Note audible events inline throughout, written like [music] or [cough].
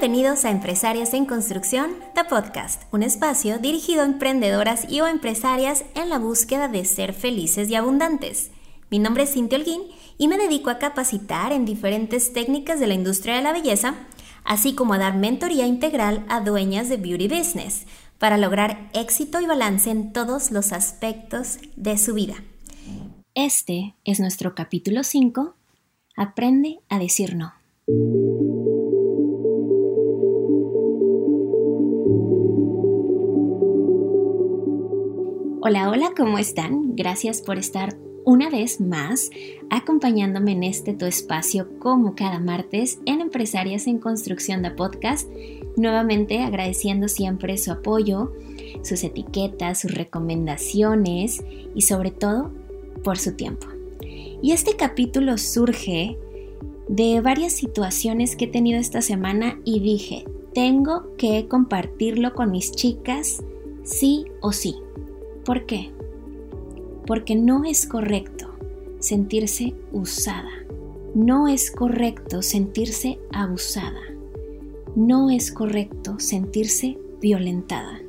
Bienvenidos a Empresarias en Construcción, The Podcast, un espacio dirigido a emprendedoras y o empresarias en la búsqueda de ser felices y abundantes. Mi nombre es Cintia Holguín y me dedico a capacitar en diferentes técnicas de la industria de la belleza, así como a dar mentoría integral a dueñas de beauty business para lograr éxito y balance en todos los aspectos de su vida. Este es nuestro capítulo 5, Aprende a decir no. Hola, hola, ¿cómo están? Gracias por estar una vez más acompañándome en este tu espacio como cada martes en Empresarias en Construcción de Podcast. Nuevamente agradeciendo siempre su apoyo, sus etiquetas, sus recomendaciones y sobre todo por su tiempo. Y este capítulo surge de varias situaciones que he tenido esta semana y dije, tengo que compartirlo con mis chicas sí o sí. ¿Por qué? Porque no es correcto sentirse usada. No es correcto sentirse abusada. No es correcto sentirse violentada.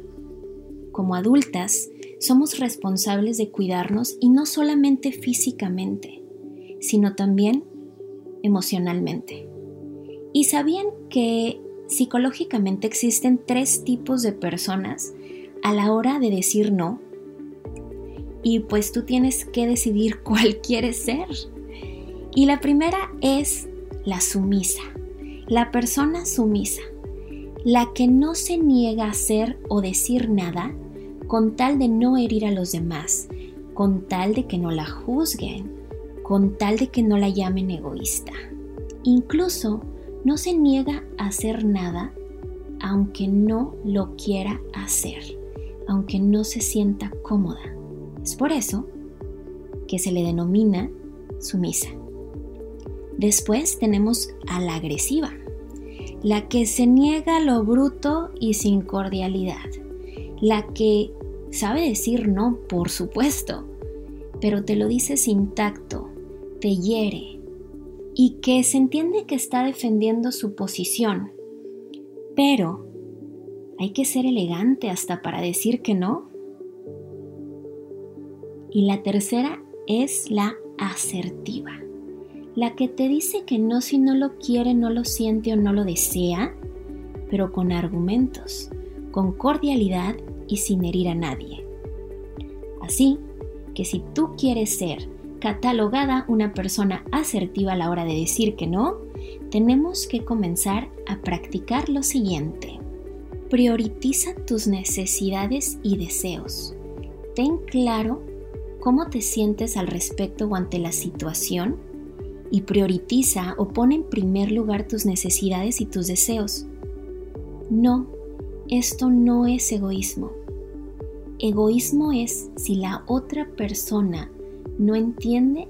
Como adultas, somos responsables de cuidarnos y no solamente físicamente, sino también emocionalmente. ¿Y sabían que psicológicamente existen tres tipos de personas a la hora de decir no y pues tú tienes que decidir [laughs] cuál quieres ser. Y la primera es la sumisa, la persona sumisa, la que no se niega a hacer o decir nada con tal de no herir a los demás, con tal de que no la juzguen, con tal de que no la llamen egoísta. Incluso no se niega a hacer nada aunque no lo quiera hacer, aunque no se sienta cómoda. Es por eso que se le denomina sumisa. Después tenemos a la agresiva, la que se niega lo bruto y sin cordialidad, la que sabe decir no, por supuesto, pero te lo dice sin tacto, te hiere y que se entiende que está defendiendo su posición, pero hay que ser elegante hasta para decir que no y la tercera es la asertiva, la que te dice que no si no lo quiere, no lo siente o no lo desea, pero con argumentos, con cordialidad y sin herir a nadie. Así que si tú quieres ser catalogada una persona asertiva a la hora de decir que no, tenemos que comenzar a practicar lo siguiente. Prioritiza tus necesidades y deseos. Ten claro cómo te sientes al respecto o ante la situación y prioritiza o pone en primer lugar tus necesidades y tus deseos. No, esto no es egoísmo. Egoísmo es si la otra persona no entiende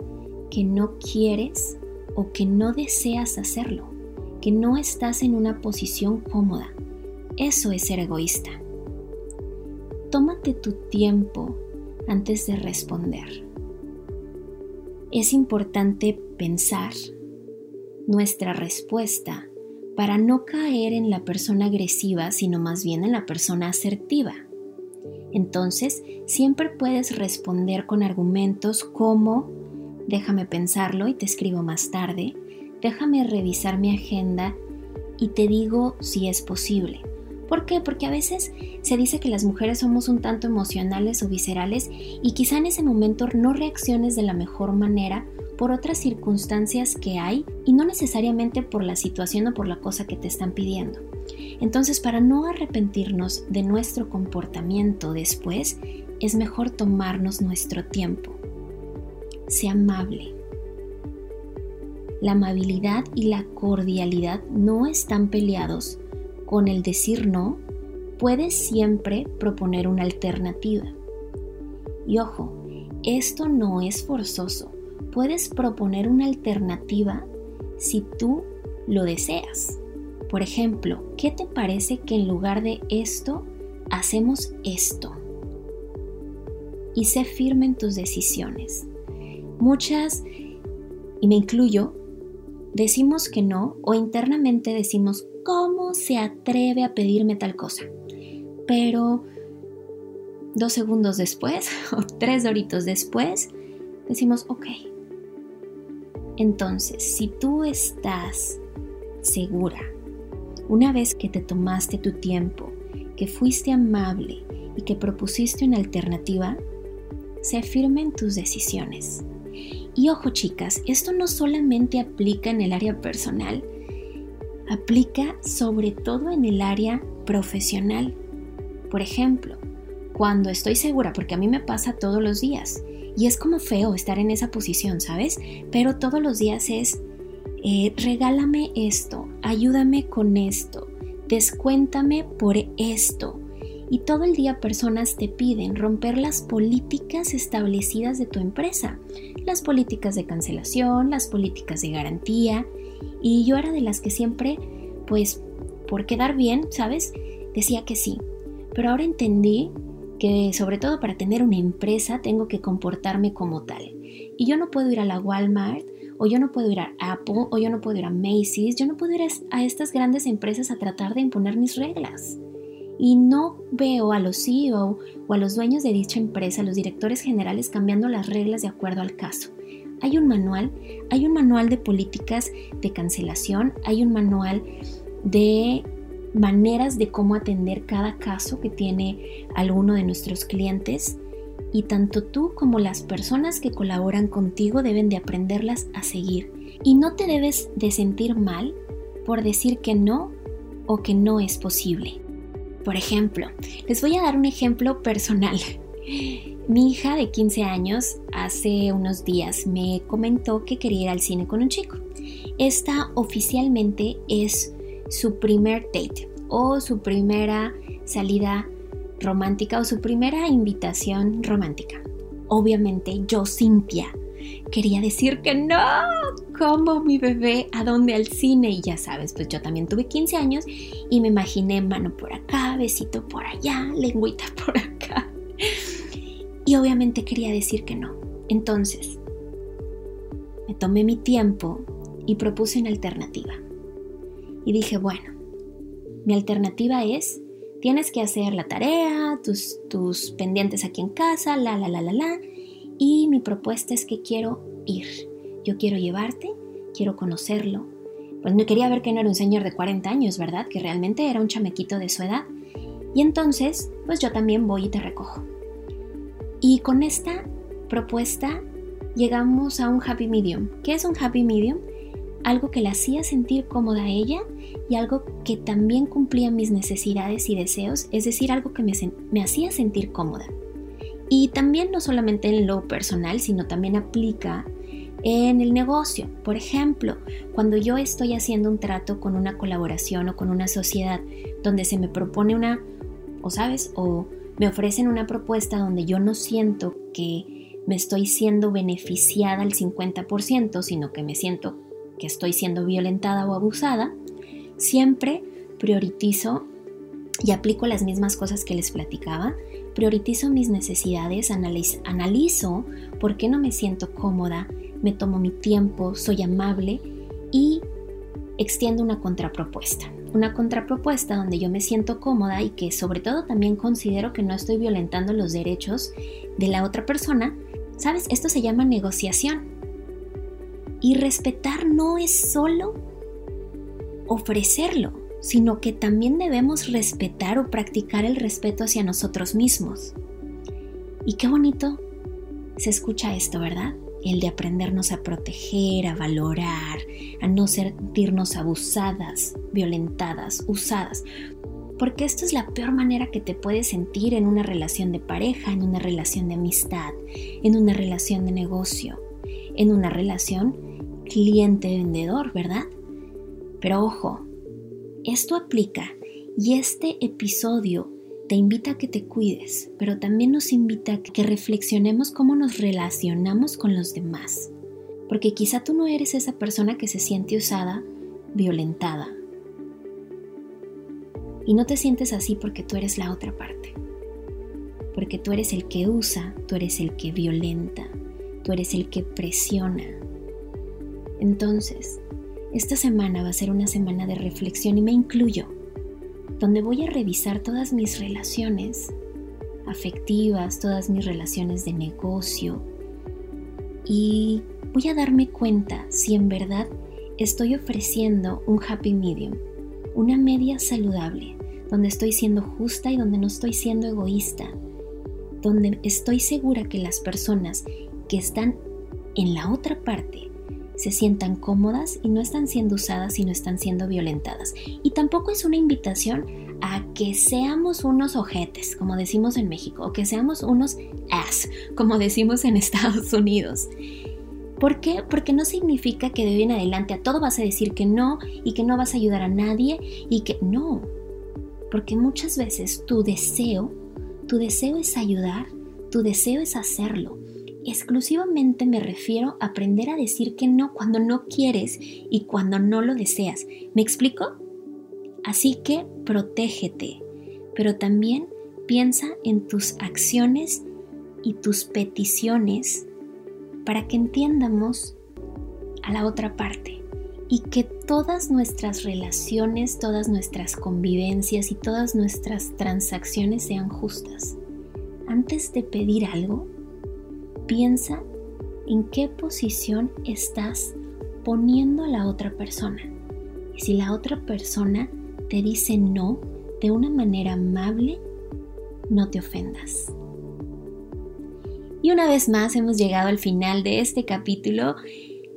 que no quieres o que no deseas hacerlo, que no estás en una posición cómoda. Eso es ser egoísta. Tómate tu tiempo antes de responder. Es importante pensar nuestra respuesta para no caer en la persona agresiva, sino más bien en la persona asertiva. Entonces, siempre puedes responder con argumentos como, déjame pensarlo y te escribo más tarde, déjame revisar mi agenda y te digo si es posible. ¿Por qué? Porque a veces se dice que las mujeres somos un tanto emocionales o viscerales y quizá en ese momento no reacciones de la mejor manera por otras circunstancias que hay y no necesariamente por la situación o por la cosa que te están pidiendo. Entonces, para no arrepentirnos de nuestro comportamiento después, es mejor tomarnos nuestro tiempo. Sea amable. La amabilidad y la cordialidad no están peleados con el decir no, puedes siempre proponer una alternativa. Y ojo, esto no es forzoso. Puedes proponer una alternativa si tú lo deseas. Por ejemplo, ¿qué te parece que en lugar de esto hacemos esto? Y sé firme en tus decisiones. Muchas, y me incluyo, decimos que no o internamente decimos cómo se atreve a pedirme tal cosa. Pero dos segundos después [laughs] o tres horitos después, decimos, ok. Entonces, si tú estás segura, una vez que te tomaste tu tiempo, que fuiste amable y que propusiste una alternativa, se firmen tus decisiones. Y ojo chicas, esto no solamente aplica en el área personal, aplica sobre todo en el área profesional. Por ejemplo, cuando estoy segura, porque a mí me pasa todos los días, y es como feo estar en esa posición, ¿sabes? Pero todos los días es, eh, regálame esto, ayúdame con esto, descuéntame por esto. Y todo el día personas te piden romper las políticas establecidas de tu empresa, las políticas de cancelación, las políticas de garantía. Y yo era de las que siempre, pues, por quedar bien, ¿sabes? Decía que sí. Pero ahora entendí que sobre todo para tener una empresa tengo que comportarme como tal. Y yo no puedo ir a la Walmart o yo no puedo ir a Apple, o yo no puedo ir a Macy's, yo no puedo ir a estas grandes empresas a tratar de imponer mis reglas. Y no veo a los CEO o a los dueños de dicha empresa, los directores generales, cambiando las reglas de acuerdo al caso. Hay un manual, hay un manual de políticas de cancelación, hay un manual de maneras de cómo atender cada caso que tiene alguno de nuestros clientes y tanto tú como las personas que colaboran contigo deben de aprenderlas a seguir. Y no te debes de sentir mal por decir que no o que no es posible. Por ejemplo, les voy a dar un ejemplo personal. Mi hija de 15 años hace unos días me comentó que quería ir al cine con un chico. Esta oficialmente es su primer date o su primera salida romántica o su primera invitación romántica. Obviamente yo, Cintia, quería decir que no, como mi bebé, ¿a dónde al cine? Y ya sabes, pues yo también tuve 15 años y me imaginé mano por acá, besito por allá, lengüita por acá. Y obviamente quería decir que no. Entonces, me tomé mi tiempo y propuse una alternativa. Y dije, bueno, mi alternativa es Tienes que hacer la tarea, tus, tus pendientes aquí en casa, la, la, la, la, la. Y mi propuesta es que quiero ir. Yo quiero llevarte, quiero conocerlo. Pues no quería ver que no era un señor de 40 años, ¿verdad? Que realmente era un chamequito de su edad. Y entonces, pues yo también voy y te recojo. Y con esta propuesta llegamos a un happy medium. ¿Qué es un happy medium? algo que la hacía sentir cómoda a ella y algo que también cumplía mis necesidades y deseos, es decir, algo que me, me hacía sentir cómoda. Y también no solamente en lo personal, sino también aplica en el negocio. Por ejemplo, cuando yo estoy haciendo un trato con una colaboración o con una sociedad donde se me propone una, o sabes, o me ofrecen una propuesta donde yo no siento que me estoy siendo beneficiada al 50%, sino que me siento que estoy siendo violentada o abusada, siempre prioritizo y aplico las mismas cosas que les platicaba. Priorizo mis necesidades, analizo, por qué no me siento cómoda, me tomo mi tiempo, soy amable y extiendo una contrapropuesta. Una contrapropuesta donde yo me siento cómoda y que sobre todo también considero que no estoy violentando los derechos de la otra persona. ¿Sabes? Esto se llama negociación. Y respetar no es solo ofrecerlo, sino que también debemos respetar o practicar el respeto hacia nosotros mismos. Y qué bonito se escucha esto, ¿verdad? El de aprendernos a proteger, a valorar, a no sentirnos abusadas, violentadas, usadas. Porque esto es la peor manera que te puedes sentir en una relación de pareja, en una relación de amistad, en una relación de negocio, en una relación cliente-vendedor, ¿verdad? Pero ojo, esto aplica y este episodio te invita a que te cuides, pero también nos invita a que reflexionemos cómo nos relacionamos con los demás. Porque quizá tú no eres esa persona que se siente usada, violentada. Y no te sientes así porque tú eres la otra parte. Porque tú eres el que usa, tú eres el que violenta, tú eres el que presiona, entonces, esta semana va a ser una semana de reflexión y me incluyo, donde voy a revisar todas mis relaciones afectivas, todas mis relaciones de negocio y voy a darme cuenta si en verdad estoy ofreciendo un happy medium, una media saludable, donde estoy siendo justa y donde no estoy siendo egoísta, donde estoy segura que las personas que están en la otra parte se sientan cómodas y no están siendo usadas y no están siendo violentadas. Y tampoco es una invitación a que seamos unos ojetes, como decimos en México, o que seamos unos ass, como decimos en Estados Unidos. ¿Por qué? Porque no significa que de hoy en adelante a todo vas a decir que no y que no vas a ayudar a nadie y que no. Porque muchas veces tu deseo, tu deseo es ayudar, tu deseo es hacerlo. Exclusivamente me refiero a aprender a decir que no cuando no quieres y cuando no lo deseas. ¿Me explico? Así que protégete, pero también piensa en tus acciones y tus peticiones para que entiendamos a la otra parte y que todas nuestras relaciones, todas nuestras convivencias y todas nuestras transacciones sean justas. Antes de pedir algo, piensa en qué posición estás poniendo a la otra persona. Y si la otra persona te dice no de una manera amable, no te ofendas. Y una vez más hemos llegado al final de este capítulo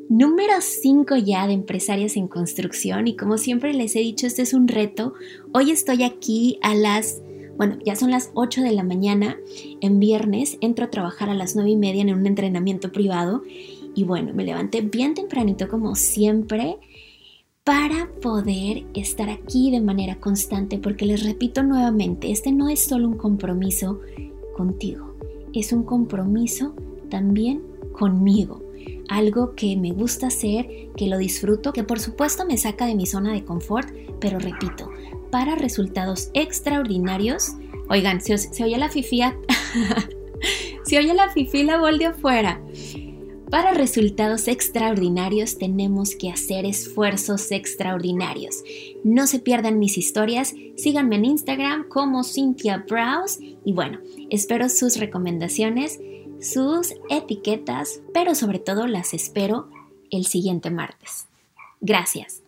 número 5 ya de Empresarias en Construcción y como siempre les he dicho, este es un reto. Hoy estoy aquí a las, bueno, ya son las 8 de la mañana en viernes, entro a trabajar a las 9 y media en un entrenamiento privado y bueno, me levanté bien tempranito como siempre para poder estar aquí de manera constante porque les repito nuevamente, este no es solo un compromiso contigo es un compromiso también conmigo. Algo que me gusta hacer, que lo disfruto, que por supuesto me saca de mi zona de confort, pero repito, para resultados extraordinarios. Oigan, se, oye la fifía, [laughs] se oye la fifí la bol de afuera. Para resultados extraordinarios tenemos que hacer esfuerzos extraordinarios. No se pierdan mis historias, síganme en Instagram como Cynthia Browse y bueno, espero sus recomendaciones, sus etiquetas, pero sobre todo las espero el siguiente martes. Gracias.